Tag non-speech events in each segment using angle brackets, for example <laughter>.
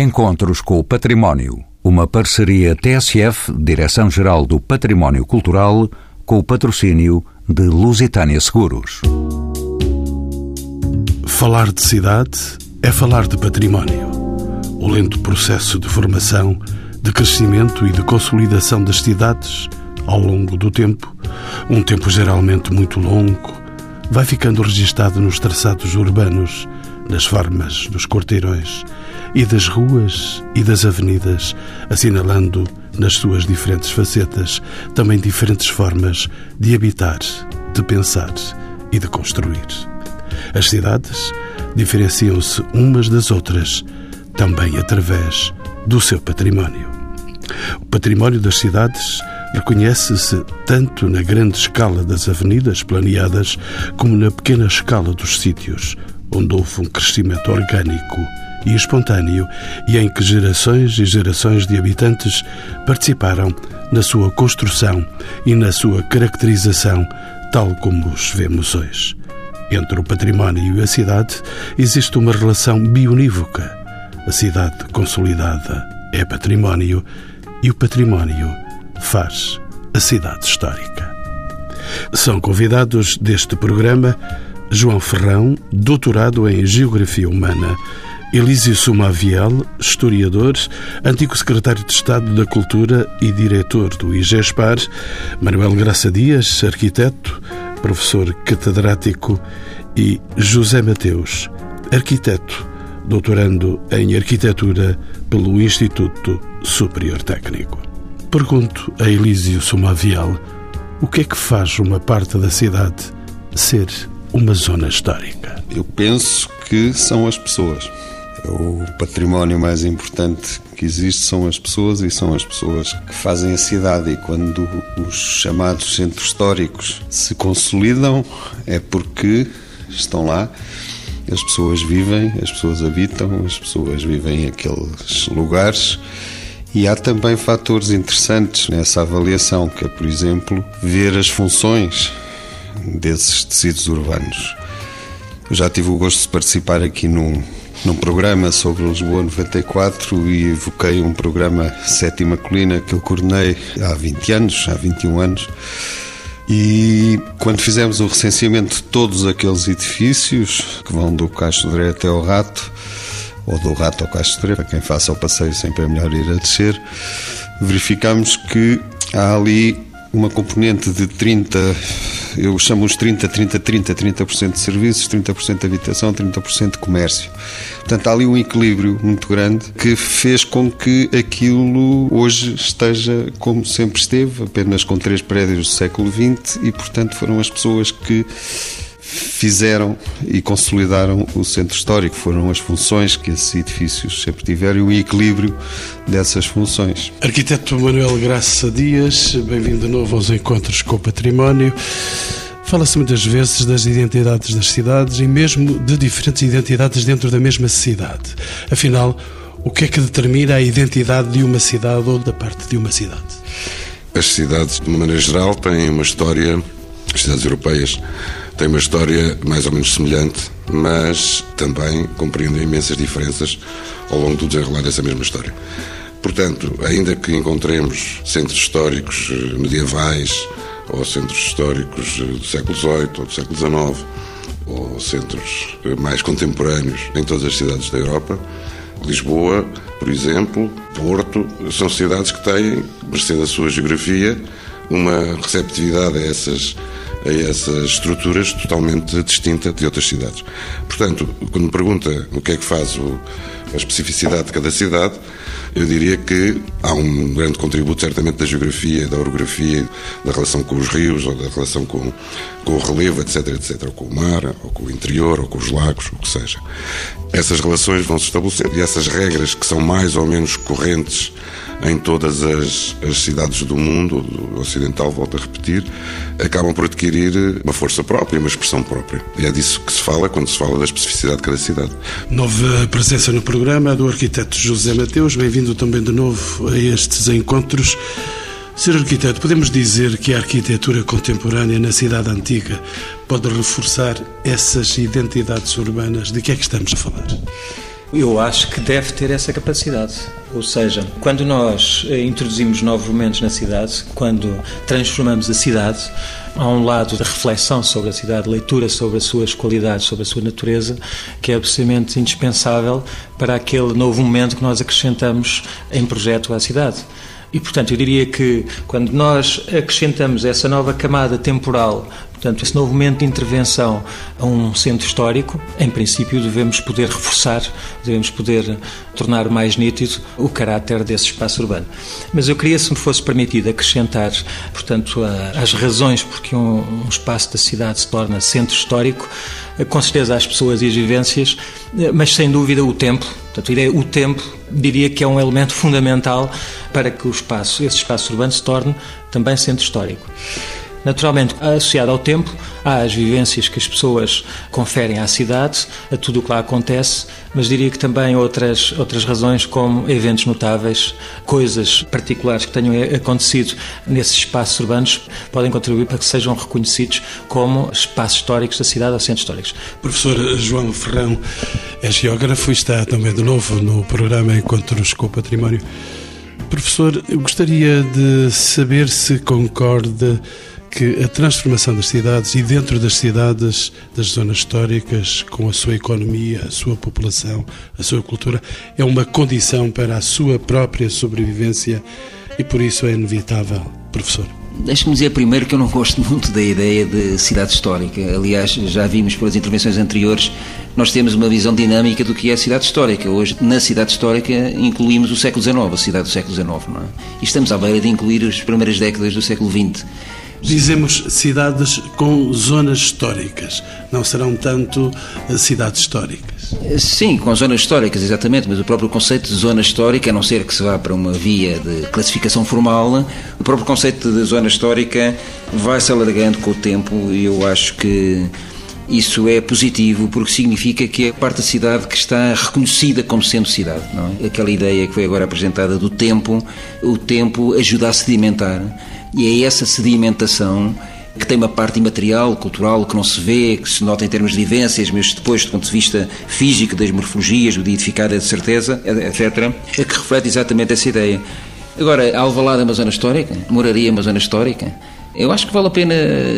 Encontros com o Património. Uma parceria TSF, Direção-Geral do Património Cultural, com o patrocínio de Lusitânia Seguros. Falar de cidade é falar de património. O lento processo de formação, de crescimento e de consolidação das cidades ao longo do tempo, um tempo geralmente muito longo, vai ficando registado nos traçados urbanos, nas formas dos quarteirões e das ruas e das avenidas, assinalando nas suas diferentes facetas também diferentes formas de habitar, de pensar e de construir. As cidades diferenciam-se umas das outras também através do seu património. O património das cidades reconhece-se tanto na grande escala das avenidas planeadas como na pequena escala dos sítios onde houve um crescimento orgânico e espontâneo e em que gerações e gerações de habitantes participaram na sua construção e na sua caracterização, tal como os vemos hoje. Entre o património e a cidade existe uma relação bionívoca. A cidade consolidada é património e o património faz a cidade histórica. São convidados deste programa João Ferrão, doutorado em Geografia Humana, Elísio Sumaviel, historiador, antigo secretário de Estado da Cultura e diretor do IGESPAR, Manuel Graça Dias, arquiteto, professor catedrático e José Mateus, arquiteto, doutorando em arquitetura pelo Instituto Superior Técnico. Pergunto a Elísio Sumaviel o que é que faz uma parte da cidade ser uma zona histórica? Eu penso que são as pessoas. O património mais importante que existe são as pessoas e são as pessoas que fazem a cidade. E quando os chamados centros históricos se consolidam, é porque estão lá, as pessoas vivem, as pessoas habitam, as pessoas vivem aqueles lugares. E há também fatores interessantes nessa avaliação, que é, por exemplo, ver as funções desses tecidos urbanos. Eu já tive o gosto de participar aqui num, num programa sobre Lisboa 94 e evoquei um programa Sétima Colina que eu coordenei há 20 anos, há 21 anos. E quando fizemos o recenseamento de todos aqueles edifícios que vão do Castro até ao Rato, ou do Rato ao Castro para quem faça o passeio sempre é melhor ir a descer, verificamos que há ali uma componente de 30, eu chamo os 30, 30, 30, 30% de serviços, 30% de habitação, 30% de comércio. Portanto, há ali um equilíbrio muito grande que fez com que aquilo hoje esteja como sempre esteve, apenas com três prédios do século XX e, portanto, foram as pessoas que fizeram e consolidaram o centro histórico. Foram as funções que esses edifícios sempre tiveram e o equilíbrio dessas funções. Arquiteto Manuel Graça Dias, bem-vindo de novo aos Encontros com o Património. Fala-se muitas vezes das identidades das cidades e mesmo de diferentes identidades dentro da mesma cidade. Afinal, o que é que determina a identidade de uma cidade ou da parte de uma cidade? As cidades, de uma maneira geral, têm uma história, as cidades europeias têm uma história mais ou menos semelhante, mas também compreendem imensas diferenças ao longo do desenrolar dessa mesma história. Portanto, ainda que encontremos centros históricos eh, medievais, ou centros históricos eh, do século XVIII ou do século XIX, ou centros eh, mais contemporâneos em todas as cidades da Europa, Lisboa, por exemplo, Porto, são cidades que têm, mercê da sua geografia, uma receptividade a essas a essas estruturas totalmente distinta de outras cidades. Portanto, quando me pergunta o que é que faz o, a especificidade de cada cidade, eu diria que há um grande contributo, certamente, da geografia, da orografia, da relação com os rios, ou da relação com, com o relevo, etc, etc, ou com o mar, ou com o interior, ou com os lagos, o que seja. Essas relações vão se estabelecendo e essas regras que são mais ou menos correntes em todas as, as cidades do mundo, do ocidental, volto a repetir, acabam por adquirir uma força própria, uma expressão própria. E é disso que se fala quando se fala da especificidade de cada cidade. Nova presença no programa do arquiteto José Mateus. Bem-vindo também de novo a estes encontros. Ser arquiteto, podemos dizer que a arquitetura contemporânea na cidade antiga pode reforçar essas identidades urbanas? De que é que estamos a falar? Eu acho que deve ter essa capacidade. Ou seja, quando nós eh, introduzimos novos momentos na cidade, quando transformamos a cidade, há um lado da reflexão sobre a cidade, leitura sobre as suas qualidades, sobre a sua natureza, que é absolutamente indispensável para aquele novo momento que nós acrescentamos em projeto à cidade. E, portanto, eu diria que quando nós acrescentamos essa nova camada temporal Portanto, esse novo momento de intervenção a um centro histórico, em princípio, devemos poder reforçar, devemos poder tornar mais nítido o caráter desse espaço urbano. Mas eu queria, se me fosse permitido, acrescentar, portanto, as razões porque um, um espaço da cidade se torna centro histórico, com certeza as pessoas e as vivências, mas sem dúvida o tempo. Portanto, o tempo diria que é um elemento fundamental para que o espaço, esse espaço urbano se torne também centro histórico. Naturalmente, associado ao tempo, há as vivências que as pessoas conferem à cidade, a tudo o que lá acontece, mas diria que também outras, outras razões, como eventos notáveis, coisas particulares que tenham acontecido nesses espaços urbanos, podem contribuir para que sejam reconhecidos como espaços históricos da cidade ou centros históricos. Professor João Ferrão é geógrafo e está também de novo no programa Encontros com o Património. Professor, eu gostaria de saber se concorda que a transformação das cidades e dentro das cidades, das zonas históricas, com a sua economia, a sua população, a sua cultura, é uma condição para a sua própria sobrevivência e por isso é inevitável, professor. Deixe-me dizer primeiro que eu não gosto <laughs> muito da ideia de cidade histórica. Aliás, já vimos pelas intervenções anteriores, nós temos uma visão dinâmica do que é cidade histórica. Hoje, na cidade histórica, incluímos o século XIX, a cidade do século XIX, não é? E estamos à beira de incluir as primeiras décadas do século XX. Dizemos cidades com zonas históricas, não serão tanto eh, cidades históricas. Sim, com zonas históricas, exatamente, mas o próprio conceito de zona histórica, a não ser que se vá para uma via de classificação formal, o próprio conceito de zona histórica vai se alargando com o tempo e eu acho que isso é positivo porque significa que é parte da cidade que está reconhecida como sendo cidade. Não é? Aquela ideia que foi agora apresentada do tempo, o tempo ajuda a sedimentar e é essa sedimentação que tem uma parte imaterial, cultural, que não se vê, que se nota em termos de vivências, mas depois, do ponto de vista físico, das morfologias, do edificar, de certeza, etc., é que reflete exatamente essa ideia. Agora, Alvalade é uma zona histórica? Moraria é uma zona histórica? Eu acho que vale a pena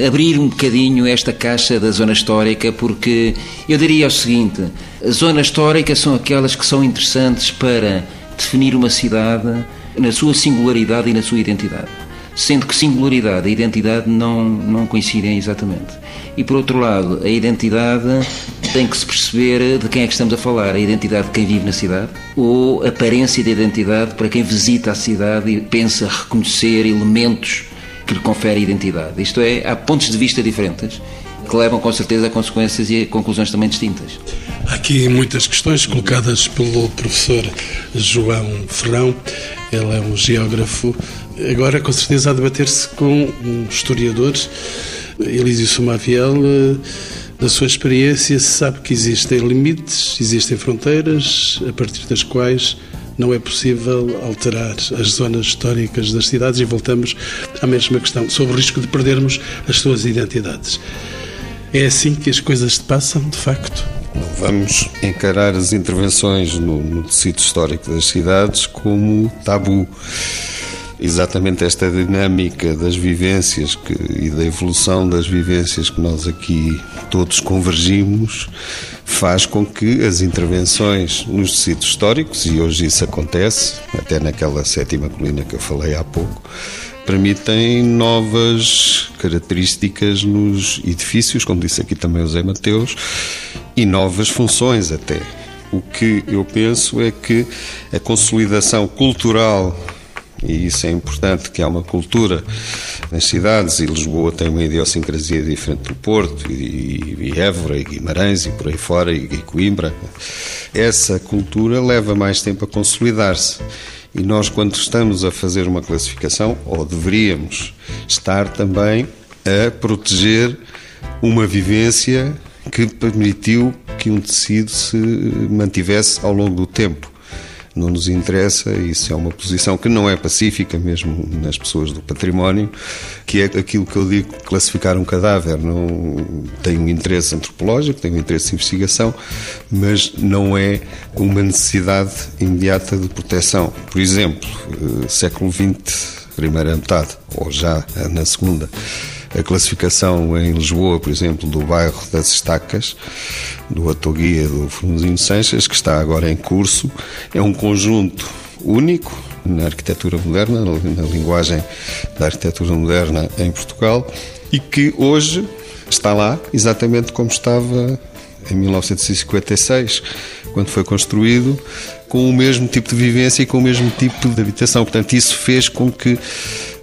abrir um bocadinho esta caixa da zona histórica, porque eu diria o seguinte: as zonas históricas são aquelas que são interessantes para definir uma cidade na sua singularidade e na sua identidade sendo que singularidade e identidade não, não coincidem exatamente. E por outro lado, a identidade tem que se perceber de quem é que estamos a falar, a identidade de quem vive na cidade ou a aparência de identidade para quem visita a cidade e pensa reconhecer elementos que lhe conferem identidade. Isto é, há pontos de vista diferentes que levam com certeza a consequências e a conclusões também distintas. Aqui muitas questões colocadas pelo professor João Ferrão. Ele é um geógrafo Agora, com certeza, a debater-se com um historiador, Elísio Somaviel, da sua experiência, sabe que existem limites, existem fronteiras, a partir das quais não é possível alterar as zonas históricas das cidades e voltamos à mesma questão, sobre o risco de perdermos as suas identidades. É assim que as coisas se passam, de facto? Não vamos encarar as intervenções no, no tecido histórico das cidades como tabu exatamente esta dinâmica das vivências que, e da evolução das vivências que nós aqui todos convergimos faz com que as intervenções nos tecidos históricos, e hoje isso acontece, até naquela sétima colina que eu falei há pouco, permitem novas características nos edifícios, como disse aqui também o Zé Mateus, e novas funções até. O que eu penso é que a consolidação cultural e isso é importante, que há uma cultura nas cidades, e Lisboa tem uma idiosincrasia diferente do Porto, e, e Évora, e Guimarães, e por aí fora, e, e Coimbra. Essa cultura leva mais tempo a consolidar-se. E nós, quando estamos a fazer uma classificação, ou deveríamos estar também a proteger uma vivência que permitiu que um tecido se mantivesse ao longo do tempo. Não nos interessa, isso é uma posição que não é pacífica mesmo nas pessoas do património, que é aquilo que eu digo, classificar um cadáver. Não tem um interesse antropológico, tem um interesse de investigação, mas não é uma necessidade imediata de proteção. Por exemplo, eh, século XX, primeira metade, ou já na segunda, a classificação em Lisboa, por exemplo, do bairro das Estacas, do Atoguia do Formosinho Sanches, que está agora em curso, é um conjunto único na arquitetura moderna, na linguagem da arquitetura moderna em Portugal, e que hoje está lá exatamente como estava em 1956, quando foi construído, com o mesmo tipo de vivência e com o mesmo tipo de habitação. Portanto, isso fez com que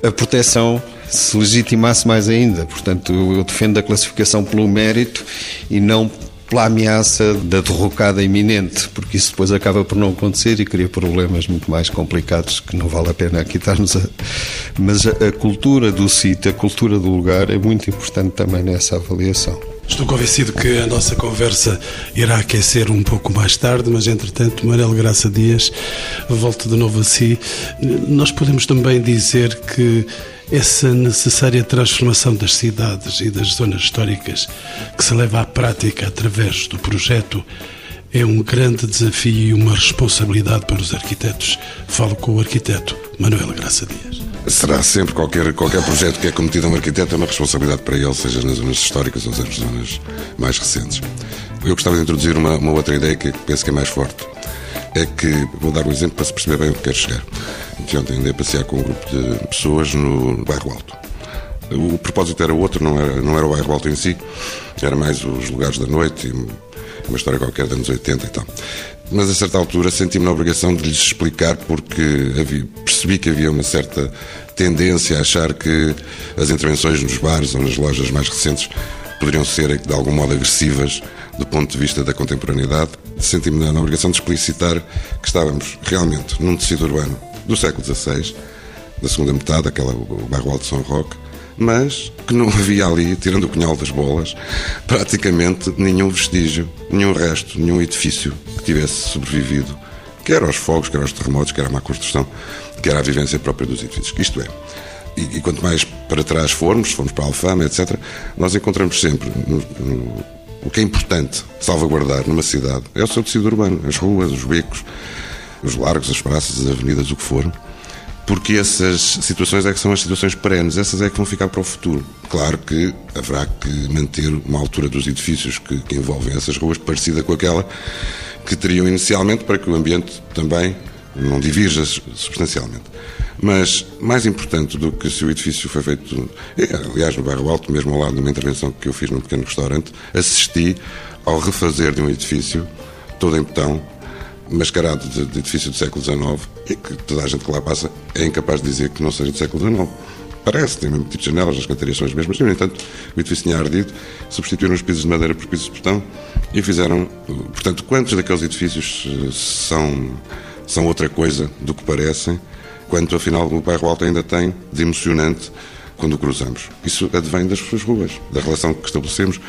a proteção se legitimasse mais ainda. Portanto, eu defendo a classificação pelo mérito e não pela ameaça da derrocada iminente, porque isso depois acaba por não acontecer e cria problemas muito mais complicados que não vale a pena aqui estarmos a. Mas a cultura do sítio, a cultura do lugar é muito importante também nessa avaliação. Estou convencido que a nossa conversa irá aquecer um pouco mais tarde, mas entretanto, Marelo Graça Dias, volto de novo a si. Nós podemos também dizer que essa necessária transformação das cidades e das zonas históricas que se leva à prática através do projeto é um grande desafio e uma responsabilidade para os arquitetos. Falo com o arquiteto Manuel Graça Dias será sempre qualquer, qualquer projeto que é cometido a um arquiteto é uma responsabilidade para ele, seja nas zonas históricas ou nas zonas mais recentes. Eu gostava de introduzir uma, uma outra ideia que penso que é mais forte. É que, vou dar um exemplo para se perceber bem o que quero chegar. Ontem andei a passear com um grupo de pessoas no bairro Alto. O propósito era outro, não era, não era o bairro Alto em si, era mais os lugares da noite e uma história qualquer dos anos 80 e tal mas a certa altura senti-me na obrigação de lhes explicar porque havia, percebi que havia uma certa tendência a achar que as intervenções nos bares ou nas lojas mais recentes poderiam ser de algum modo agressivas do ponto de vista da contemporaneidade. Senti-me na obrigação de explicitar que estávamos realmente num tecido urbano do século XVI, da segunda metade, aquela, o bairro Alto São Roque, mas que não havia ali, tirando o cunhal das bolas, praticamente nenhum vestígio, nenhum resto, nenhum edifício que tivesse sobrevivido, quer aos fogos, quer aos terremotos, quer à má construção, quer à vivência própria dos edifícios. Isto é, e, e quanto mais para trás formos, formos para a Alfama, etc., nós encontramos sempre no, no, o que é importante salvaguardar numa cidade é o seu tecido urbano, as ruas, os becos, os largos, as praças, as avenidas, o que for porque essas situações é que são as situações perenes, essas é que vão ficar para o futuro. Claro que haverá que manter uma altura dos edifícios que, que envolvem essas ruas parecida com aquela que teriam inicialmente para que o ambiente também não divirja substancialmente. Mas mais importante do que se o edifício foi feito, aliás, no Bairro Alto, mesmo ao lado de uma intervenção que eu fiz num pequeno restaurante, assisti ao refazer de um edifício todo em betão, mascarado de, de edifício do século XIX e que toda a gente que lá passa é incapaz de dizer que não seja do século XIX. Parece, tem mesmo tipo de janelas, as cantarias são as mesmas, e, no entanto, o edifício tinha ardido, substituíram os pisos de madeira por pisos de betão e fizeram. Portanto, quantos daqueles edifícios eh, são, são outra coisa do que parecem, quanto afinal o bairro Alto ainda tem de emocionante quando cruzamos. Isso advém das suas ruas, da relação que estabelecemos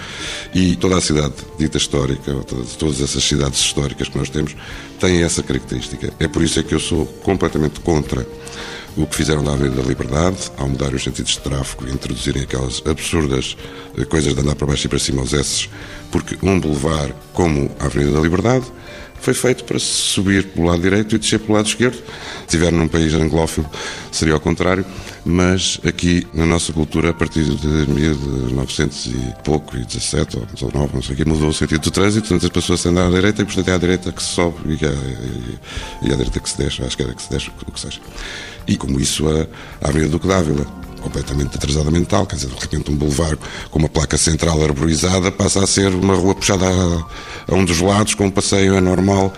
e toda a cidade dita histórica, todas essas cidades históricas que nós temos, têm essa característica. É por isso é que eu sou completamente contra o que fizeram da Avenida da Liberdade, ao mudar os sentidos de tráfego e introduzirem aquelas absurdas eh, coisas de andar para baixo e para cima aos S, porque um boulevard como a Avenida da Liberdade foi feito para subir pelo lado direito e descer pelo lado esquerdo. Se estiver num país anglófilo, seria ao contrário, mas aqui na nossa cultura, a partir de 1900 e pouco, e 17 ou 19, não sei o que, mudou o sentido do trânsito, portanto as pessoas andam à direita e, portanto, é à direita que se sobe e, é, e, à direita que se desce, à esquerda que se desce, o que seja. E como isso, a, a Avenida Duque d'Ávila completamente atrasada mental, quer dizer, de repente um boulevard com uma placa central arborizada passa a ser uma rua puxada a, a um dos lados, com um passeio anormal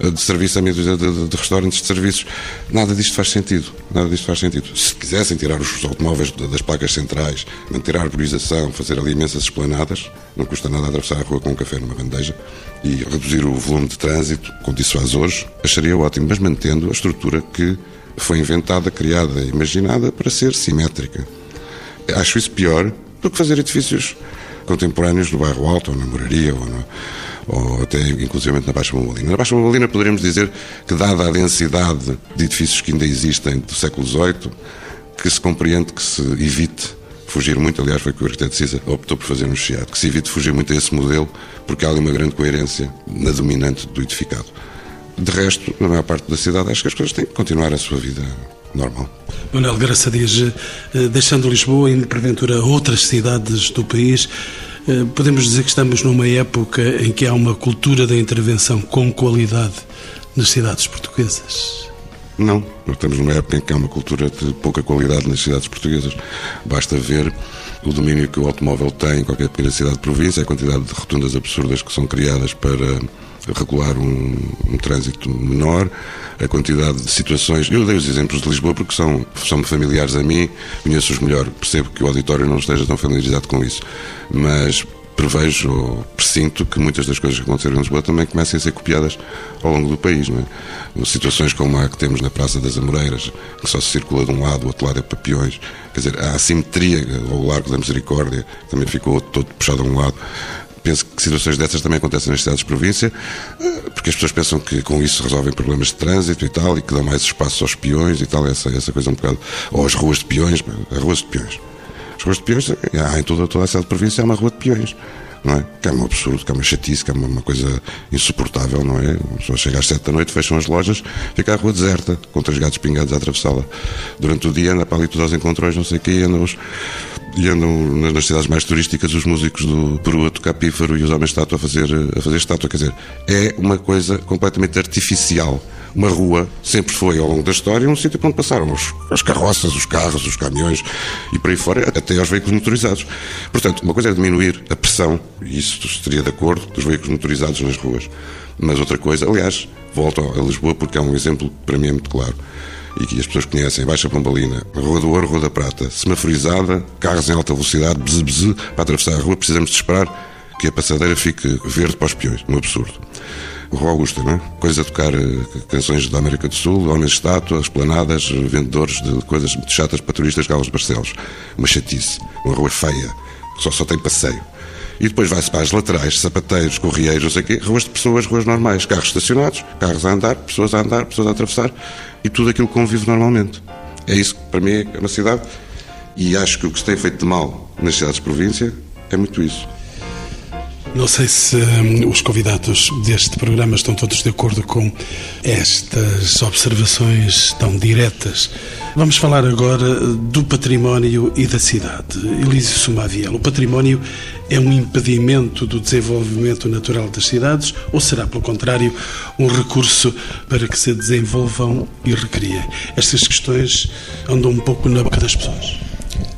eh, de serviço, de, de, de, restaurantes de serviços. Nada disto faz sentido, nada disto faz sentido. Se quisessem tirar os automóveis das placas centrais, manter a arborização, fazer ali imensas esplanadas, não custa nada atravessar a rua com um café numa bandeja e reduzir o volume de trânsito, como faz hoje, acharia ótimo, mas mantendo a estrutura que foi inventada, criada, imaginada para ser simétrica. Acho isso pior do que fazer edifícios contemporâneos no bairro Alto, ou na Moraria, ou, no, ou até inclusivamente na Baixa Mamalina. Na Baixa Mamalina poderíamos dizer que, dada a densidade de edifícios que ainda existem do século XVIII, que se compreende que se evite fugir muito, aliás, foi que o arquiteto Cisa optou por fazer um chiado, que se evite fugir muito a esse modelo, porque há ali uma grande coerência na dominante do edificado. De resto, na maior parte da cidade, acho que as coisas têm que continuar a sua vida normal. Manuel Graça diz, eh, deixando Lisboa e indo porventura outras cidades do país, eh, podemos dizer que estamos numa época em que há uma cultura da intervenção com qualidade nas cidades portuguesas. Não, nós estamos numa época em que há uma cultura de pouca qualidade nas cidades portuguesas. Basta ver o domínio que o automóvel tem em qualquer pequena cidade de província, a quantidade de rotundas absurdas que são criadas para regular um, um, trânsito menor, a quantidade de situações. Eu dei os exemplos de Lisboa porque são, são familiares a mim, conheço-os melhor. Percebo que o auditório não esteja tão familiarizado com isso, mas prevejo ou presinto que muitas das coisas que aconteceram em Lisboa também comecem a ser copiadas ao longo do país. Não é? Situações como a que temos na Praça das Amoreiras, que só se circula de um lado, o outro lado é papiões. Quer dizer, a assimetria ao Largo da Misericórdia também ficou todo puxado a um lado penso que situações dessas também acontecem nas cidades de província, eh, porque as pessoas pensam que com isso resolvem problemas de trânsito e tal, e que dão mais espaço aos peões e tal, essa, essa coisa um bocado. Ou as ruas de peões, as ruas de peões. As ruas de peões, há em toda, toda a cidade de província há uma rua de peões não é? Que é um absurdo, que é uma chatice, que é uma, coisa insuportável, não é? A pessoa chega às sete da noite, fecham as lojas, fica a rua deserta, com três gatos pingados a atravessá-la. Durante o dia anda para ali todos aos encontrões, não sei o quê, e andam, os, e andam nas cidades mais turísticas os músicos do Peru a tocar pífaro e os homens de estátua a fazer, a fazer estátua. Quer dizer, é uma coisa completamente artificial uma rua sempre foi, ao longo da história, um sítio onde passaram os, as carroças, os carros, os caminhões e por aí fora, até aos veículos motorizados. Portanto, uma coisa é diminuir a pressão, e isso estaria de acordo, dos veículos motorizados nas ruas. Mas outra coisa, aliás, volto a Lisboa porque é um exemplo que para mim é muito claro e que as pessoas conhecem, Baixa Pombalina, Rua do Ouro, Rua da Prata, semaforizada, carros em alta velocidade, bzz, bzz, para atravessar a rua, precisamos de esperar que a passadeira fique verde para os peões, um absurdo. Rua Augusta, não é? Coisas a tocar eh, canções da América do Sul, homens de estátua, esplanadas, vendedores de coisas muito chatas para turistas, galos Barcelos. Uma chatice, uma rua feia, só, só tem passeio. E depois vai-se para as laterais, sapateiros, correieiros, não sei o quê, ruas de pessoas, ruas normais, carros estacionados, carros a andar, pessoas a andar, pessoas a atravessar e tudo aquilo que convive normalmente. É isso que para mim é uma cidade e acho que o que se tem feito de mal nas cidades de província é muito isso. Não sei se um, os convidados deste programa estão todos de acordo com estas observações tão diretas. Vamos falar agora do património e da cidade. Elísio Sumaviel, o património é um impedimento do desenvolvimento natural das cidades ou será, pelo contrário, um recurso para que se desenvolvam e recriem? Estas questões andam um pouco na boca das pessoas.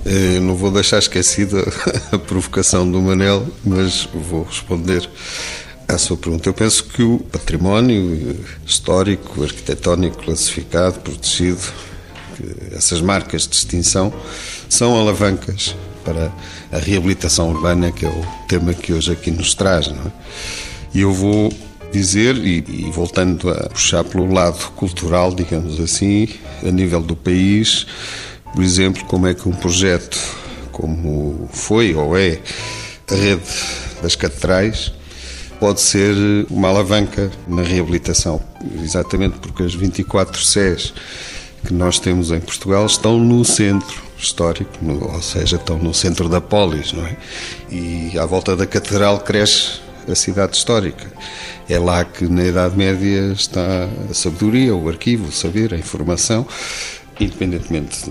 Eh, não vou deixar esquecida <laughs> a provocação do Manel, mas vou responder à sua pergunta. Eu penso que o património histórico, arquitetónico, classificado, protegido, essas marcas de distinção, são alavancas para a reabilitação urbana, que é o tema que hoje aqui nos traz. Não é? E eu vou dizer, e, e voltando a puxar pelo lado cultural, digamos assim, a nível do país, por exemplo, como é que um projeto como foi ou é a rede das catedrais pode ser uma alavanca na reabilitação. Exatamente porque as 24 SES que nós temos em Portugal estão no centro histórico, no, ou seja, estão no centro da polis, não é? E à volta da catedral cresce a cidade histórica. É lá que na Idade Média está a sabedoria, o arquivo, o saber, a informação independentemente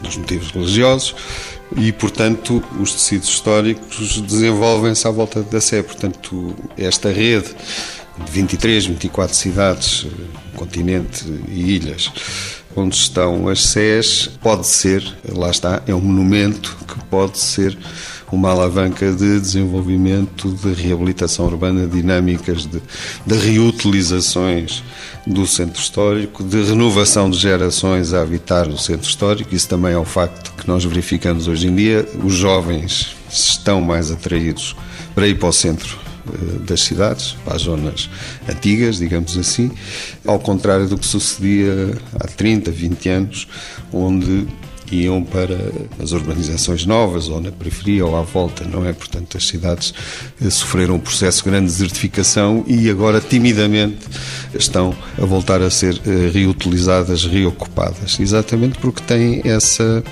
dos motivos religiosos, e, portanto, os tecidos históricos desenvolvem-se à volta da Sé. Portanto, esta rede de 23, 24 cidades, continente e ilhas, onde estão as Sés, pode ser, lá está, é um monumento que pode ser uma alavanca de desenvolvimento, de reabilitação urbana, dinâmicas de, de reutilizações do centro histórico, de renovação de gerações a habitar o centro histórico. Isso também é um facto que nós verificamos hoje em dia. Os jovens estão mais atraídos para ir para o centro eh, das cidades, para as zonas antigas, digamos assim, ao contrário do que sucedia há 30, 20 anos, onde iam para as urbanizações novas ou na periferia ou à volta, não é? Portanto, as cidades eh, sofreram um processo grande de desertificação e agora timidamente estão a voltar a ser eh, reutilizadas, reocupadas, exatamente porque têm essa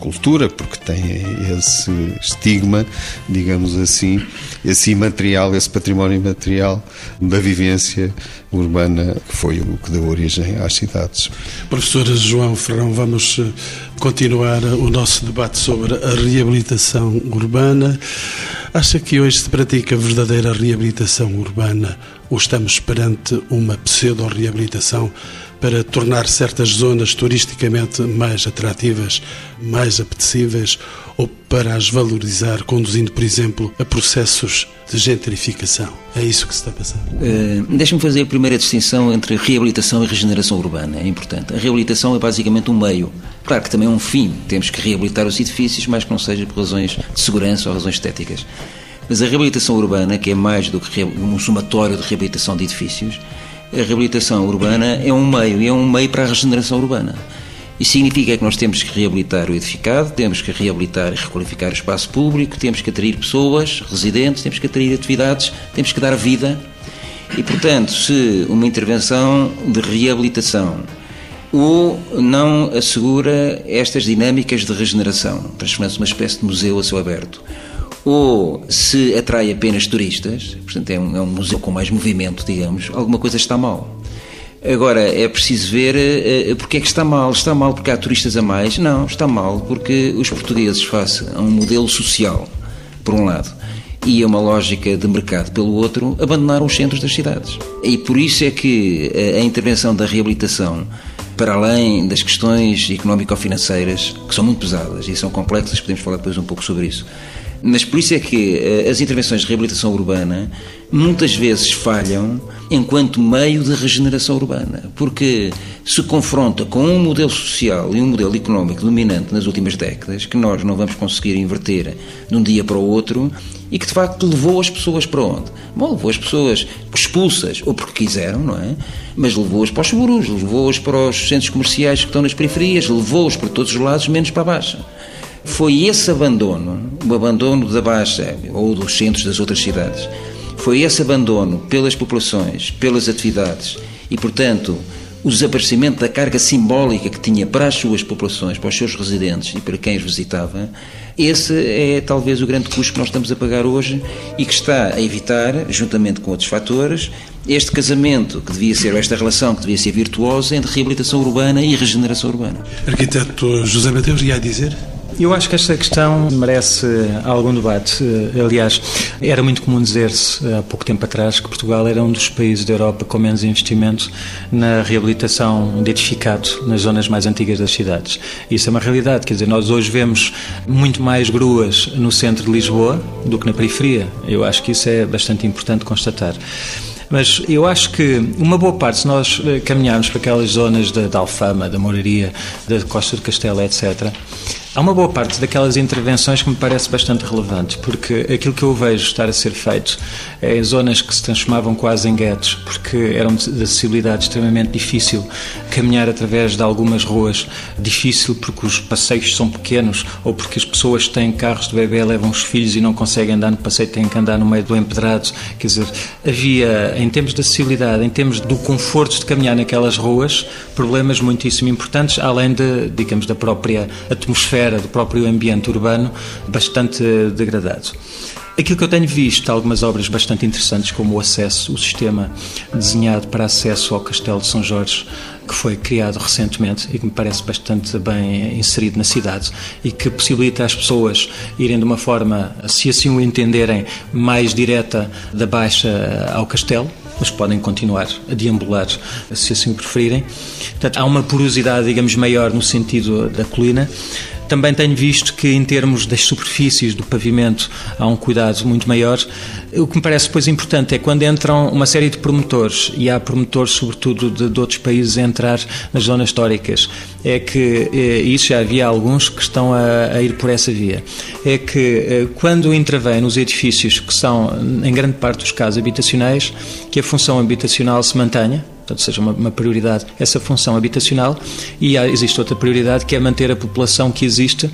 cultura, porque tem esse estigma, digamos assim, esse imaterial, esse património imaterial da vivência urbana, que foi o que deu origem às cidades. Professor João Ferrão, vamos eh, continuar o nosso debate sobre a reabilitação urbana. Acha que hoje se pratica verdadeira reabilitação urbana ou estamos perante uma pseudo-reabilitação para tornar certas zonas turisticamente mais atrativas, mais apetecíveis ou para as valorizar, conduzindo, por exemplo, a processos de gentrificação. É isso que se está a passar. Uh, Deixa-me fazer a primeira distinção entre reabilitação e regeneração urbana. É importante. A reabilitação é basicamente um meio. Claro que também é um fim. Temos que reabilitar os edifícios, mas que não seja por razões de segurança ou razões estéticas. Mas a reabilitação urbana, que é mais do que um somatório de reabilitação de edifícios, a reabilitação urbana é um meio, e é um meio para a regeneração urbana. Isso significa que nós temos que reabilitar o edificado, temos que reabilitar e requalificar o espaço público, temos que atrair pessoas, residentes, temos que atrair atividades, temos que dar vida. E, portanto, se uma intervenção de reabilitação ou não assegura estas dinâmicas de regeneração, transformando-se numa espécie de museu a céu aberto, ou se atrai apenas turistas, portanto é um, é um museu com mais movimento, digamos, alguma coisa está mal. Agora, é preciso ver uh, porque é que está mal. Está mal porque há turistas a mais? Não, está mal porque os portugueses, face a um modelo social, por um lado, e a uma lógica de mercado pelo outro, abandonaram os centros das cidades. E por isso é que a, a intervenção da reabilitação, para além das questões económico-financeiras, que são muito pesadas e são complexas, podemos falar depois um pouco sobre isso, mas por isso é que eh, as intervenções de reabilitação urbana muitas vezes falham enquanto meio de regeneração urbana, porque se confronta com um modelo social e um modelo económico dominante nas últimas décadas, que nós não vamos conseguir inverter de um dia para o outro, e que de facto levou as pessoas para onde? Bom, levou as pessoas expulsas, ou porque quiseram, não é? Mas levou-as para os seguros, levou-as para os centros comerciais que estão nas periferias, levou-as para todos os lados, menos para a Baixa. Foi esse abandono, o abandono da Baixa ou dos centros das outras cidades, foi esse abandono pelas populações, pelas atividades e, portanto, o desaparecimento da carga simbólica que tinha para as suas populações, para os seus residentes e para quem os visitava, esse é talvez o grande custo que nós estamos a pagar hoje e que está a evitar, juntamente com outros fatores, este casamento que devia ser, esta relação que devia ser virtuosa entre reabilitação urbana e regeneração urbana. Arquiteto José Mateus, ia dizer? Eu acho que esta questão merece algum debate. Aliás, era muito comum dizer-se há pouco tempo atrás que Portugal era um dos países da Europa com menos investimento na reabilitação de edificado nas zonas mais antigas das cidades. Isso é uma realidade, quer dizer, nós hoje vemos muito mais gruas no centro de Lisboa do que na periferia. Eu acho que isso é bastante importante constatar. Mas eu acho que uma boa parte, se nós eh, caminharmos para aquelas zonas da, da Alfama, da Moraria, da Costa do Castelo, etc., Há uma boa parte daquelas intervenções que me parece bastante relevante, porque aquilo que eu vejo estar a ser feito é em zonas que se transformavam quase em guetos, porque eram de acessibilidade extremamente difícil, caminhar através de algumas ruas difícil porque os passeios são pequenos ou porque as pessoas que têm carros de bebê levam os filhos e não conseguem andar no passeio, têm que andar no meio do empedrado. Quer dizer, havia, em termos de acessibilidade, em termos do conforto de caminhar naquelas ruas, problemas muitíssimo importantes, além de, digamos, da própria atmosfera atmosfera do próprio ambiente urbano bastante degradado. Aquilo que eu tenho visto, algumas obras bastante interessantes, como o acesso, o sistema desenhado para acesso ao Castelo de São Jorge, que foi criado recentemente e que me parece bastante bem inserido na cidade e que possibilita às pessoas irem de uma forma, se assim o entenderem, mais direta da Baixa ao Castelo, mas podem continuar a deambular se assim preferirem. Portanto, há uma porosidade, digamos, maior no sentido da colina. Também tenho visto que, em termos das superfícies do pavimento, há um cuidado muito maior. O que me parece depois importante é quando entram uma série de promotores, e há promotores, sobretudo de, de outros países, a entrar nas zonas históricas, é que, eh, e isso já havia alguns que estão a, a ir por essa via, é que eh, quando intervém nos edifícios que são, em grande parte dos casos, habitacionais, que a função habitacional se mantenha, portanto, seja uma, uma prioridade essa função habitacional e há, existe outra prioridade que é manter a população que existe uh,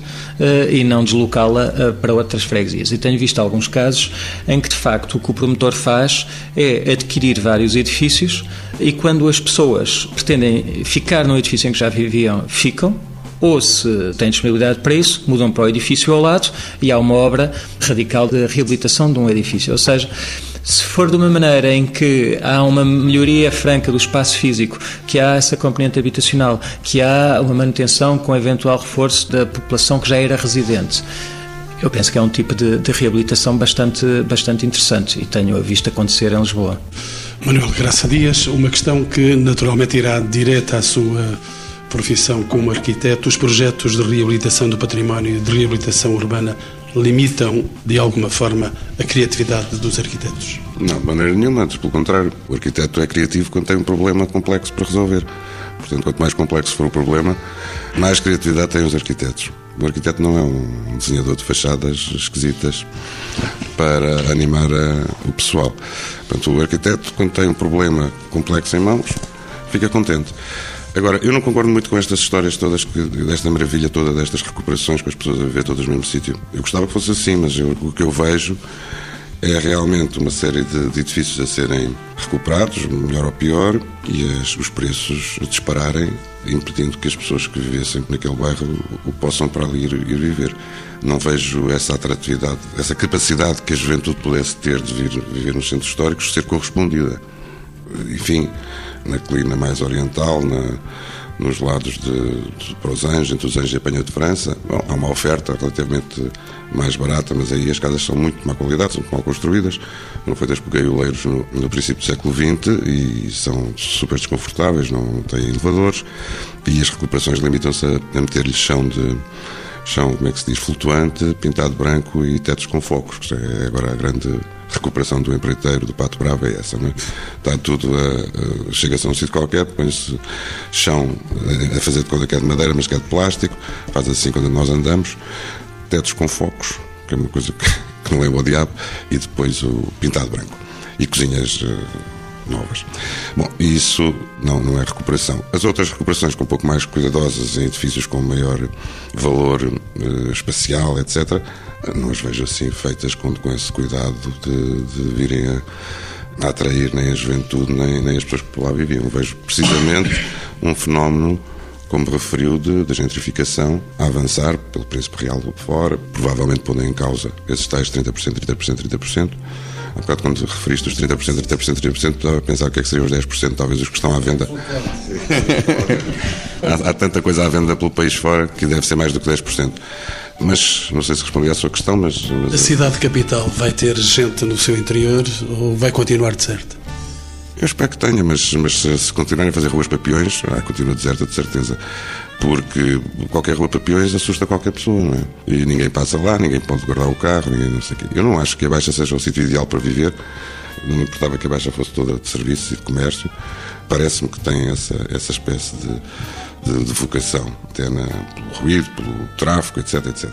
e não deslocá-la uh, para outras freguesias. E tenho visto alguns casos em que, de facto, o que o promotor faz é adquirir vários edifícios e quando as pessoas pretendem ficar no edifício em que já viviam, ficam, ou se têm disponibilidade para isso, mudam para o edifício ao lado e há uma obra radical de reabilitação de um edifício. Ou seja, se for de uma maneira em que há uma melhoria franca do espaço físico, que há essa componente habitacional, que há uma manutenção com eventual reforço da população que já era residente, eu penso que é um tipo de, de reabilitação bastante, bastante interessante e tenho visto acontecer em Lisboa. Manuel Graça Dias, uma questão que naturalmente irá direta à sua profissão como arquiteto, os projetos de reabilitação do património de reabilitação urbana limitam, de alguma forma, a criatividade dos arquitetos? Não, de maneira nenhuma, antes pelo contrário. O arquiteto é criativo quando tem um problema complexo para resolver. Portanto, quanto mais complexo for o problema, mais criatividade têm os arquitetos. O arquiteto não é um desenhador de fachadas esquisitas para animar a, o pessoal. Portanto, o arquiteto, quando tem um problema complexo em mãos, fica contente. Agora, eu não concordo muito com estas histórias todas, que, desta maravilha toda, destas recuperações, com as pessoas a viver todas no mesmo sítio. Eu gostava que fosse assim, mas eu, o que eu vejo é realmente uma série de, de, edifícios a serem recuperados, melhor ou pior, e as, os preços dispararem, impedindo que as pessoas que vivessem naquele bairro o possam para ali ir, ir viver. Não vejo essa atratividade, essa capacidade que a juventude pudesse ter de vir viver nos centros históricos ser correspondida. Enfim, na colina mais oriental, na, nos lados de, de, para os Anjos, entre os Anjos e a Penha de França. Bom, há uma oferta relativamente mais barata, mas aí as casas são muito de má qualidade, são muito mal construídas, foram feitas por gaioleiros no, no princípio do século XX e são super desconfortáveis, não têm elevadores e as recuperações limitam-se a, a meter-lhes chão de chão, como é que se diz, flutuante, pintado branco e tetos com focos. É agora a grande recuperação do empreiteiro, do Pato Bravo é essa, não é? Está tudo a, a chega-se a um sítio qualquer, põe-se chão a fazer de conta que é de madeira, mas que é de plástico, faz assim quando nós andamos, tetos com focos, que é uma coisa que, <laughs> que não é o diabo, e depois o pintado branco. E cozinhas uh, novas. Bom, isso não, não é recuperação. As outras recuperações, com um pouco mais cuidadosas, em edifícios com maior valor uh, espacial, etc., não as vejo assim feitas com, com esse cuidado de, de virem a, a, atrair nem a juventude, nem, nem as pessoas que por lá viviam. Vejo precisamente um fenómeno como referiu, de, de, gentrificação a avançar pelo Príncipe Real fora, provavelmente pondo em causa esses tais 30%, 30%, 30%. Há bocado, quando referiste os 30%, 30%, 30%, estava a pensar o que é que seriam os 10%, talvez os que estão à venda. <laughs> há, há, tanta coisa à venda pelo país fora que deve ser mais do que 10%. Mas não sei se respondi à sua questão, mas. mas... A cidade capital vai ter gente no seu interior ou vai continuar deserta? Eu espero que tenha, mas, mas se continuarem a fazer ruas papiões, ah, continua deserta de certeza. Porque qualquer rua papiões assusta qualquer pessoa, não é? E ninguém passa lá, ninguém pode guardar o carro, ninguém não sei o quê. Eu não acho que a Baixa seja o sítio ideal para viver. Não importava que a Baixa fosse toda de serviços e de comércio. Parece-me que tem essa, essa espécie de, de, de vocação, até na, pelo ruído, pelo tráfego, etc, etc.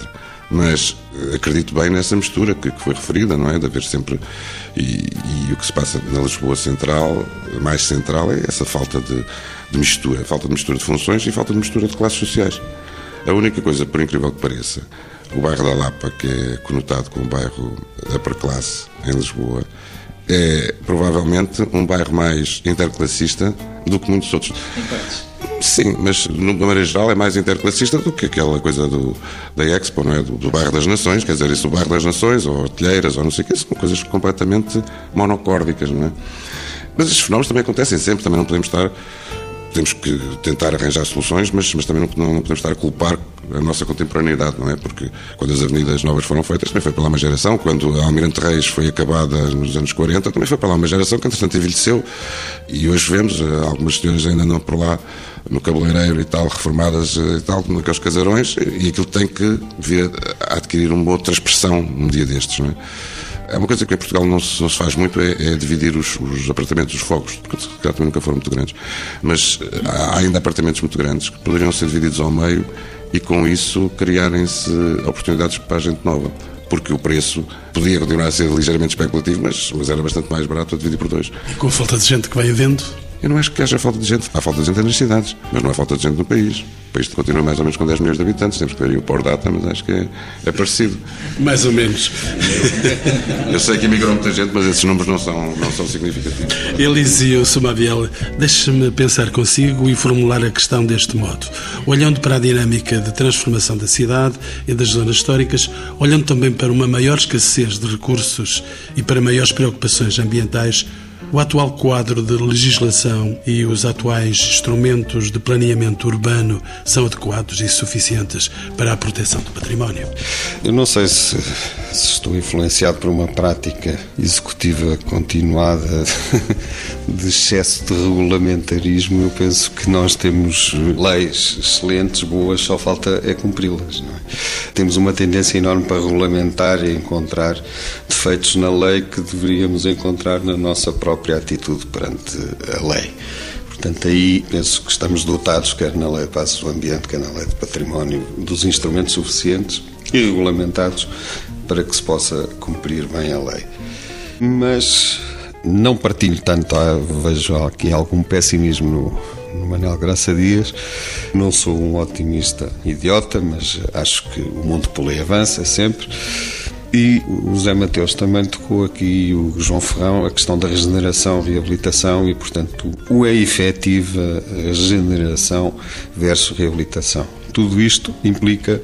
Mas eh, acredito bem nessa mistura que, que foi referida, não é? De haver sempre. E, e, o que se passa na Lisboa Central, mais central, é essa falta de mistura. Falta de mistura de funções e falta de mistura de classes sociais. A única coisa, por incrível que pareça, o bairro da Lapa, que é conotado como bairro da upper classe em Lisboa, é provavelmente um bairro mais interclassista do que muitos outros. Sim, mas de maneira geral é mais interclassista do que aquela coisa do, da Expo, não é? Do, do, bairro das Nações, quer dizer, isso do bairro das Nações, ou artilheiras, ou não sei o que, são coisas completamente monocórdicas, não é? Mas estes fenómenos também acontecem sempre, também não podemos estar temos que tentar arranjar soluções, mas, mas também não, não, podemos estar a culpar a nossa contemporaneidade, não é? Porque quando as avenidas novas foram feitas, também foi pela uma geração. Quando a Almirante Reis foi acabada nos anos 40, também foi pela uma geração que, entretanto, envelheceu. E hoje vemos eh, algumas senhoras ainda andam por lá no cabeleireiro e tal, reformadas eh, e tal, naqueles casarões, e aquilo tem que vir a adquirir uma outra expressão um dia destes, não é? É uma coisa que em Portugal não se, não se faz muito, é, é dividir os, os, apartamentos, os fogos, porque também nunca foram muito grandes. Mas eh, há ainda apartamentos muito grandes que poderiam ser divididos ao meio e com isso criarem-se oportunidades para a gente nova. Porque o preço podia continuar a ser ligeiramente especulativo, mas, mas era bastante mais barato a dividir por dois. E com a falta de gente que vai havendo? Eu não acho que haja falta de gente. Há falta de gente nas cidades, mas não há falta de gente no país. O país continua mais ou menos com 10 milhões de habitantes, temos que ver aí o por data, mas acho que é, é parecido. Mais ou menos. Eu sei que emigrou muita gente, mas esses números não são, não são significativos. Elisio Sumaviel, deixe-me pensar consigo e formular a questão deste modo. Olhando para a dinâmica de transformação da cidade e das zonas históricas, olhando também para uma maior escassez de recursos e para maiores preocupações ambientais, o atual quadro de legislação e os atuais instrumentos de planeamento urbano são adequados e suficientes para a proteção do património? Eu não sei se, se estou influenciado por uma prática executiva continuada <laughs> de excesso de regulamentarismo. Eu penso que nós temos leis excelentes, boas, só falta é cumpri-las. É? Temos uma tendência enorme para regulamentar e encontrar defeitos na lei que deveríamos encontrar na nossa própria própria atitude perante a lei. Portanto, aí penso que estamos dotados, quer na Lei de Bases do Ambiente, quer na Lei de Património, dos instrumentos suficientes e regulamentados para que se possa cumprir bem a lei. Mas não partilho tanto, ah, vejo aqui algum pessimismo no, no Manuel Graça Dias. Não sou um otimista idiota, mas acho que o mundo lei avança sempre. E o José Mateus também tocou aqui, e o João Ferrão, a questão da regeneração, reabilitação e, portanto, o é efetiva regeneração versus reabilitação. Tudo isto implica,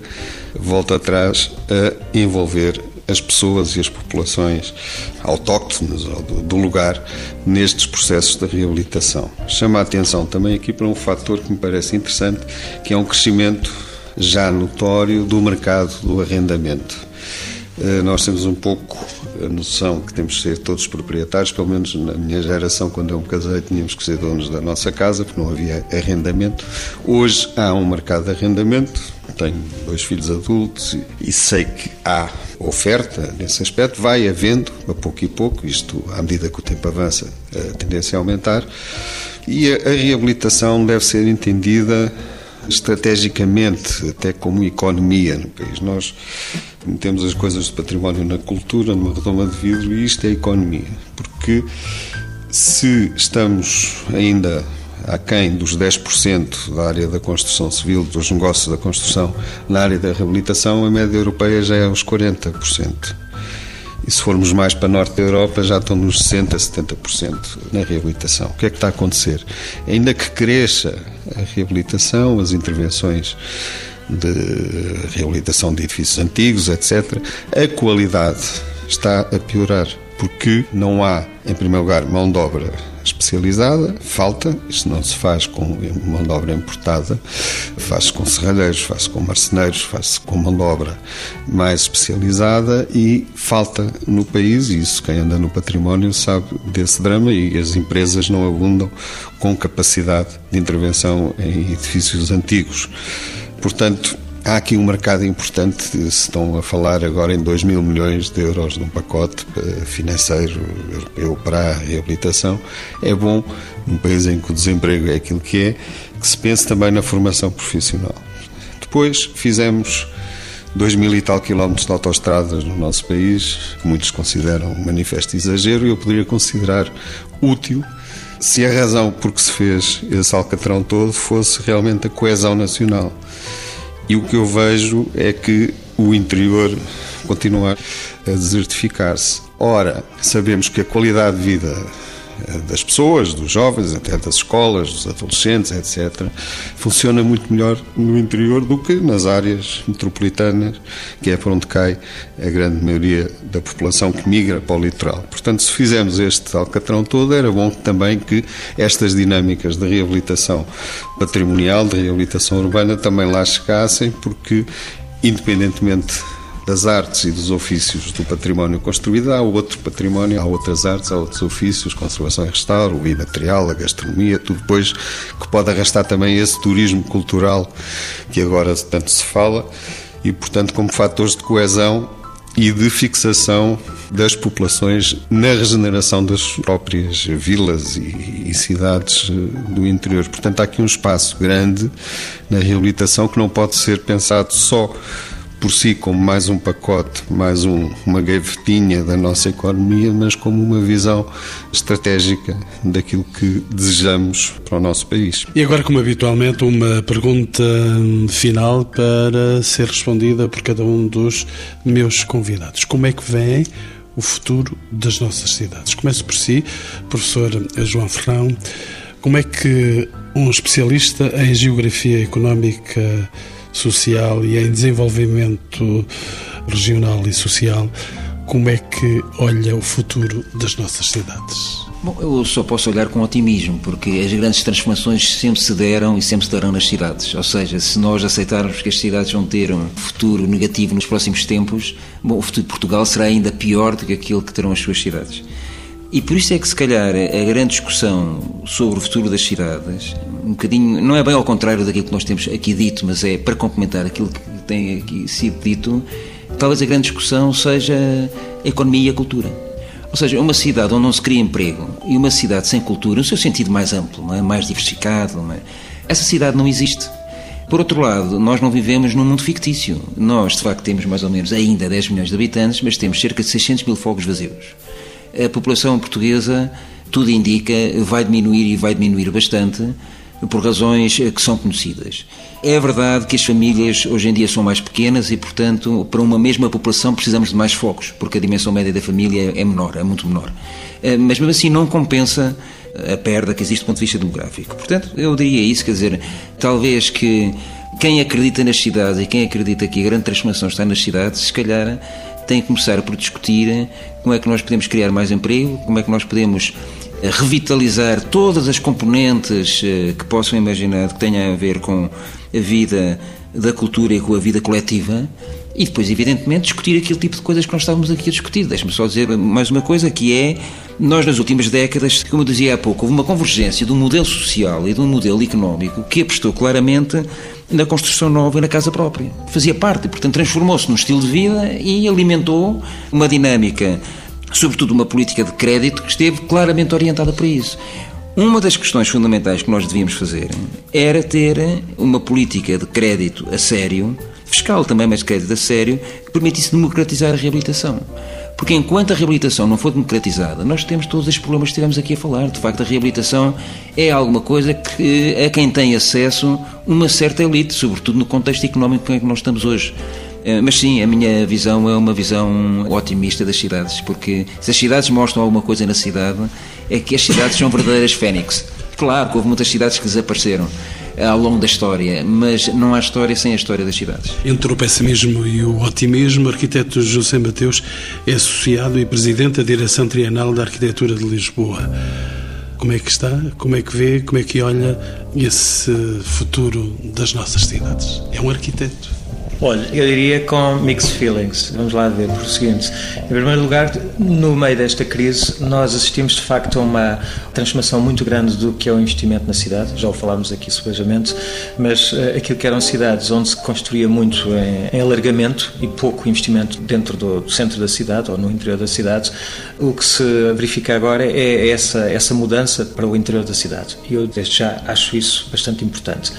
volta atrás, a envolver as pessoas e as populações autóctones do lugar nestes processos de reabilitação. Chama a atenção também aqui para um fator que me parece interessante, que é um crescimento já notório do mercado do arrendamento nós temos um pouco a noção que temos que ser todos proprietários, pelo menos na minha geração, quando eu me casei, tínhamos que ser donos da nossa casa, porque não havia arrendamento. Hoje há um mercado de arrendamento, tenho dois filhos adultos e sei que há oferta nesse aspecto, vai havendo, a pouco e pouco, isto à medida que o tempo avança, a tendência a aumentar, e a, a reabilitação deve ser entendida estrategicamente, até como economia no país. Nós metemos as coisas de património na cultura, numa redoma de vidro, e isto é economia. Porque se estamos ainda aquém dos 10% da área da construção civil, dos negócios da construção na área da reabilitação, a média europeia já é uns 40%. E se formos mais para norte da Europa, já estão nos 60%, 70% na reabilitação. O que é que está a acontecer? Ainda que cresça a reabilitação, as intervenções de reabilitação de edifícios antigos, etc., a qualidade está a piorar, porque não há, em primeiro lugar, mão de obra especializada, falta, isto não se faz com mão de obra importada, faz-se com serralheiros, faz-se com marceneiros, faz-se com mão de obra mais especializada e falta no país, e isso quem anda no património sabe desse drama e as empresas não abundam com capacidade de intervenção em edifícios antigos. Portanto, Há aqui um mercado importante, se estão a falar agora em 2 mil milhões de euros num pacote eh, financeiro europeu para a reabilitação. É bom, num país em que o desemprego é aquilo que é, que se pense também na formação profissional. Depois fizemos 2 mil e tal quilómetros de autoestradas no nosso país, que muitos consideram um manifesto exagero, e eu poderia considerar útil se a razão por que se fez esse alcatrão todo fosse realmente a coesão nacional. E o que eu vejo é que o interior continua a desertificar-se. Ora, sabemos que a qualidade de vida das pessoas, dos jovens, até das escolas, dos adolescentes, etc., funciona muito melhor no interior do que nas áreas metropolitanas, que é para onde cai a grande maioria da população que migra para o litoral. Portanto, se fizermos este alcatrão todo, era bom também que estas dinâmicas de reabilitação patrimonial, de reabilitação urbana, também lá chegassem, porque, independentemente das artes e dos ofícios do património construído, há outro património, há outras artes, há outros ofícios, conservação e restauro, o imaterial, a gastronomia, tudo depois que pode arrastar também esse turismo cultural que agora tanto se fala e, portanto, como fatores de coesão e de fixação das populações na regeneração das próprias vilas e, e, cidades eh, do interior. Portanto, há aqui um espaço grande na reabilitação que não pode ser pensado só por si como mais um pacote, mais um, uma gavetinha da nossa economia, mas como uma visão estratégica daquilo que desejamos para o nosso país. E agora, como habitualmente, uma pergunta final para ser respondida por cada um dos meus convidados. Como é que vem o futuro das nossas cidades? Começo por si, professor João Ferrão. Como é que um especialista em geografia económica social e em desenvolvimento regional e social, como é que olha o futuro das nossas cidades? Bom, eu só posso olhar com otimismo, porque as grandes transformações sempre se deram e sempre se darão nas cidades. Ou seja, se nós aceitarmos que as cidades vão ter um futuro negativo nos próximos tempos, bom, o futuro de Portugal será ainda pior do que aquilo que terão as suas cidades. E por isso é que, se calhar, a grande discussão sobre o futuro das cidades, um bocadinho, não é bem ao contrário daquilo que nós temos aqui dito, mas é para complementar aquilo que tem aqui sido dito, talvez a grande discussão seja a economia e a cultura. Ou seja, uma cidade onde não se cria emprego e uma cidade sem cultura, no seu sentido mais amplo, é? mais diversificado, é? essa cidade não existe. Por outro lado, nós não vivemos num mundo fictício. Nós, de facto, temos mais ou menos ainda 10 milhões de habitantes, mas temos cerca de 600 mil fogos vazios a população portuguesa, tudo indica, vai diminuir e vai diminuir bastante por razões que são conhecidas. É verdade que as famílias hoje em dia são mais pequenas e, portanto, para uma mesma população precisamos de mais focos, porque a dimensão média da família é menor, é muito menor. Eh, mas mesmo assim não compensa a perda que existe do ponto de vista demográfico. Portanto, eu diria isso, quer dizer, talvez que quem acredita nas cidades e quem acredita que a grande transformação está nas cidades, se calhar tem que começar por discutir como é que nós podemos criar mais emprego, como é que nós podemos eh, revitalizar todas as componentes eh, que possam imaginar que tenham a ver com a vida da cultura e com a vida coletiva e depois, evidentemente, discutir aquele tipo de coisas que nós estávamos aqui a discutir. Deixe-me só dizer mais uma coisa, que é, nós nas últimas décadas, como eu dizia há pouco, houve uma convergência de um modelo social e de um modelo económico que apostou claramente na construção nova e na casa própria. Fazia parte, portanto, transformou-se num estilo de vida e alimentou uma dinâmica, sobretudo uma política de crédito, que esteve claramente orientada para isso. Uma das questões fundamentais que nós devíamos fazer era ter uma política de crédito a sério, fiscal também, mas de crédito a sério, que permitisse democratizar a reabilitação. Porque enquanto a reabilitação não for democratizada, nós temos todos os problemas que estivemos aqui a falar. De facto, a reabilitação é alguma coisa que a quem tem acesso uma certa elite, sobretudo no contexto económico em que nós estamos hoje. Eh, mas sim, a minha visão é uma visão otimista das cidades, porque se as cidades mostram alguma coisa na cidade, é que as cidades são verdadeiras fênix. Claro que houve muitas cidades que desapareceram, ao longo da história, mas não há história sem a história das cidades. Entre o pessimismo e o otimismo, o arquiteto José Mateus é associado e presidente da Direção Trienal da Arquitetura de Lisboa. Como é que está? Como é que vê? Como é que olha esse futuro das nossas cidades? É um arquiteto. Olha, eu diria com mixed feelings. Vamos lá ver por seguinte. Em primeiro lugar, no meio desta crise, nós assistimos de facto a uma transformação muito grande do que é o investimento na cidade. Já o falámos aqui subejamente, mas uh, aquilo que eram cidades onde se construía muito em, em alargamento e pouco investimento dentro do, do, centro da cidade ou no interior da cidade, o que se verifica agora é essa, essa mudança para o interior da cidade. E eu, desde já, acho isso bastante importante.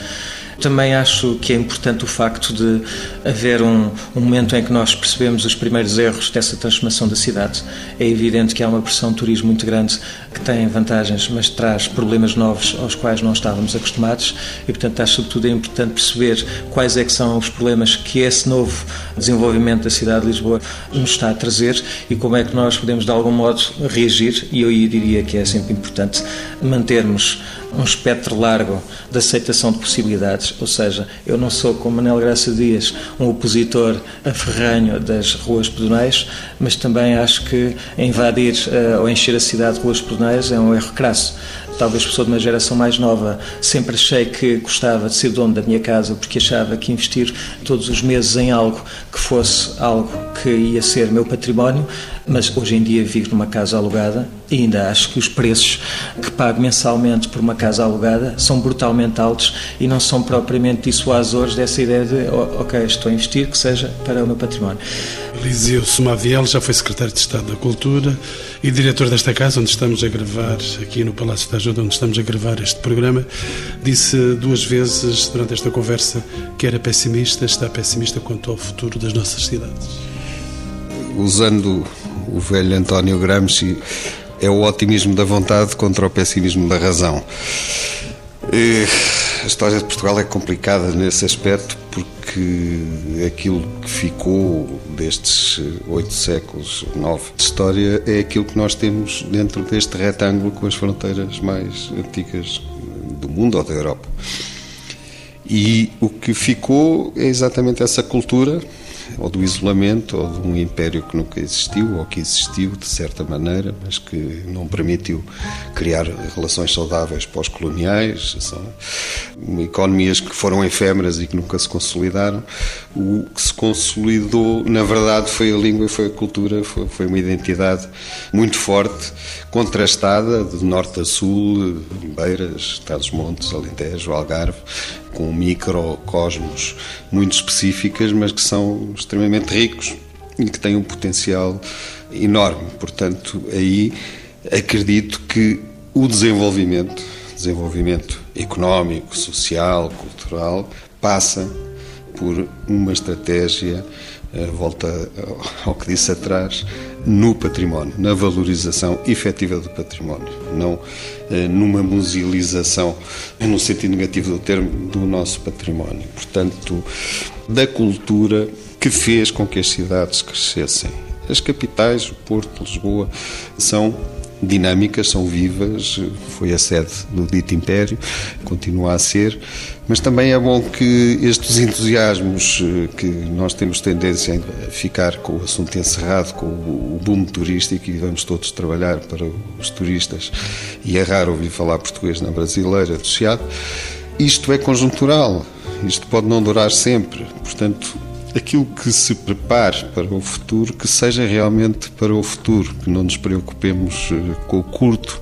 Também acho que é importante o facto de haver um, um, momento em que nós percebemos os primeiros erros dessa transformação da cidade. É evidente que há uma pressão de turismo muito grande que tem vantagens, mas traz problemas novos aos quais não estávamos acostumados e, portanto, acho sobretudo é importante perceber quais é que são os problemas que esse novo desenvolvimento da cidade de Lisboa nos está a trazer e como é que nós podemos, de algum modo, reagir. E eu diria que é sempre importante mantermos um espectro largo de aceitação de possibilidades, ou seja, eu não sou, como Manel Graça Dias, um opositor aferranho das ruas pedonais, mas também acho que invadir uh, ou encher a cidade de ruas pedonais é um erro crasso. Talvez pessoa de uma geração mais nova, sempre achei que gostava de ser dono da minha casa porque achava que investir todos os meses em algo que fosse algo que ia ser meu património, mas hoje em dia vivo numa casa alugada e ainda acho que os preços que pago mensalmente por uma casa alugada são brutalmente altos e não são propriamente dissuasores dessa ideia de, ok, estou a investir, que seja para o meu património. Eliseu Sumaviel já foi secretário de Estado da Cultura e diretor desta casa, onde estamos a gravar, aqui no Palácio da Ajuda, onde estamos a gravar este programa. Disse duas vezes durante esta conversa que era pessimista, está pessimista quanto ao futuro das nossas cidades. Usando o velho António Gramsci, é o otimismo da vontade contra o pessimismo da razão. E a história de Portugal é complicada nesse aspecto porque aquilo que ficou destes oito séculos, nove de história, é aquilo que nós temos dentro deste retângulo com as fronteiras mais antigas do mundo ou da Europa. E o que ficou é exatamente essa cultura ou do isolamento, ou de um império que nunca existiu, ou que existiu de certa maneira, mas que não permitiu criar relações saudáveis pós-coloniais. Economias que foram efêmeras e que nunca se consolidaram. O que se consolidou, na verdade, foi a língua, foi a cultura, foi, uma identidade muito forte, contrastada, de norte a sul, Beiras, Estados-Montes, Alentejo, Algarve, com microcosmos muito específicas, mas que são extremamente ricos e que têm um potencial enorme. Portanto, aí acredito que o desenvolvimento, desenvolvimento económico, social, cultural, passa por uma estratégia, eh, volta ao que disse atrás, no património, na valorização efetiva do património, não numa musealização, no sentido negativo do termo, do nosso património. Portanto, da cultura que fez com que as cidades crescessem. As capitais, o Porto, Lisboa, são dinâmicas, são vivas, foi a sede do dito império, continua a ser, mas também é bom que estes entusiasmos eh, que nós temos tendência a ficar com o assunto encerrado, com o boom turístico e vamos todos trabalhar para os turistas. E é raro ouvir falar português na brasileira do Chiado, isto é conjuntural, isto pode não durar sempre, portanto aquilo que se prepare para o futuro, que seja realmente para o futuro, que não nos preocupemos eh, com o curto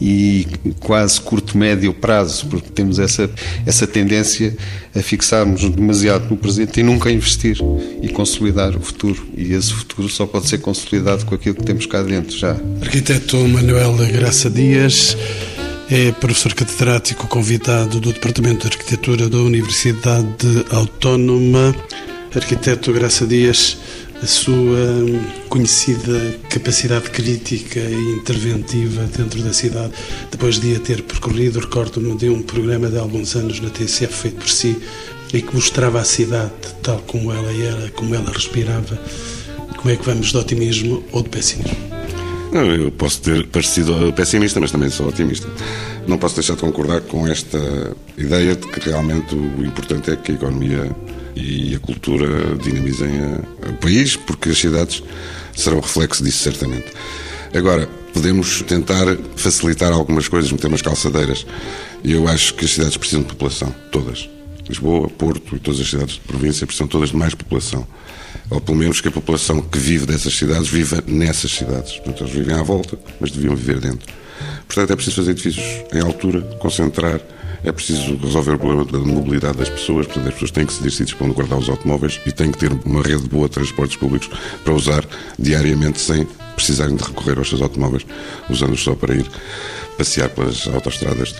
e quase curto-médio prazo, porque temos essa, essa tendência a fixarmos demasiado no presente e nunca investir e consolidar o futuro. E esse futuro só pode ser consolidado com aquilo que temos cá dentro já. Arquiteto Manuel Graça Dias. É professor catedrático convidado do Departamento de Arquitetura da Universidade Autónoma Arquiteto Graça Dias, a sua conhecida capacidade crítica e interventiva dentro da cidade, depois de a ter percorrido, recordo-me de um programa de alguns anos na TCF feito por si, e que mostrava a cidade tal como ela era, como ela respirava. Como é que vamos de otimismo ou de pessimismo? Eu posso ter parecido pessimista, mas também sou otimista. Não posso deixar de concordar com esta ideia de que realmente o importante é que a economia e a cultura dinamizem o país, porque as cidades serão reflexo disso, certamente. Agora, podemos tentar facilitar algumas coisas, meter umas calçadeiras. E eu acho que as cidades precisam de população, todas. Lisboa, Porto e todas as cidades de província precisam todas de mais população. Ou pelo menos que a população que vive dessas cidades viva nessas cidades. Portanto, eles vivem à volta, mas deviam viver dentro. Portanto, é preciso fazer edifícios em altura, concentrar é preciso resolver o problema da mobilidade das pessoas, portanto, as pessoas têm que se sítios para onde guardar os automóveis e têm que ter uma rede boa de transportes públicos para usar diariamente sem precisarem de recorrer aos seus automóveis, usando-os só para ir passear pelas autoestradas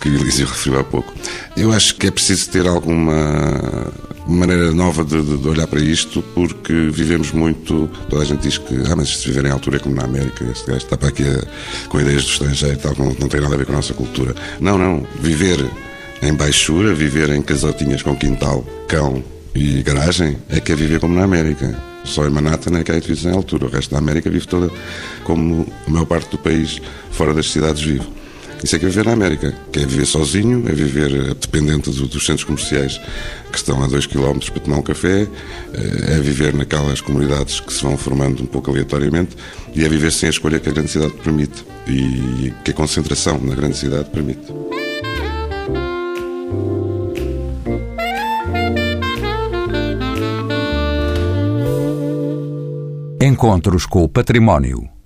que Elísio referiu há pouco. Eu acho que é preciso ter alguma maneira nova de, de, olhar para isto, porque vivemos muito. Toda a gente diz que, ah, mas se viver em altura é como na América, este gajo está para aqui a, com ideias do estrangeiro, tal, não, não tem nada a ver com a nossa cultura. Não, não. Viver em baixura, viver em casotinhas com quintal, cão e garagem, é que é viver como na América. Só em Manhattan é que há edifícios em altura. O resto da América vive toda como a maior parte do país fora das cidades vive. Isso é que é viver na América, que é viver sozinho, é viver dependente do, dos centros comerciais que estão a 2 km para tomar um café, eh, é viver naquelas comunidades que se vão formando um pouco aleatoriamente e é viver sem a escolha que a grande cidade permite e que a concentração na grande cidade permite. Encontros com o Património.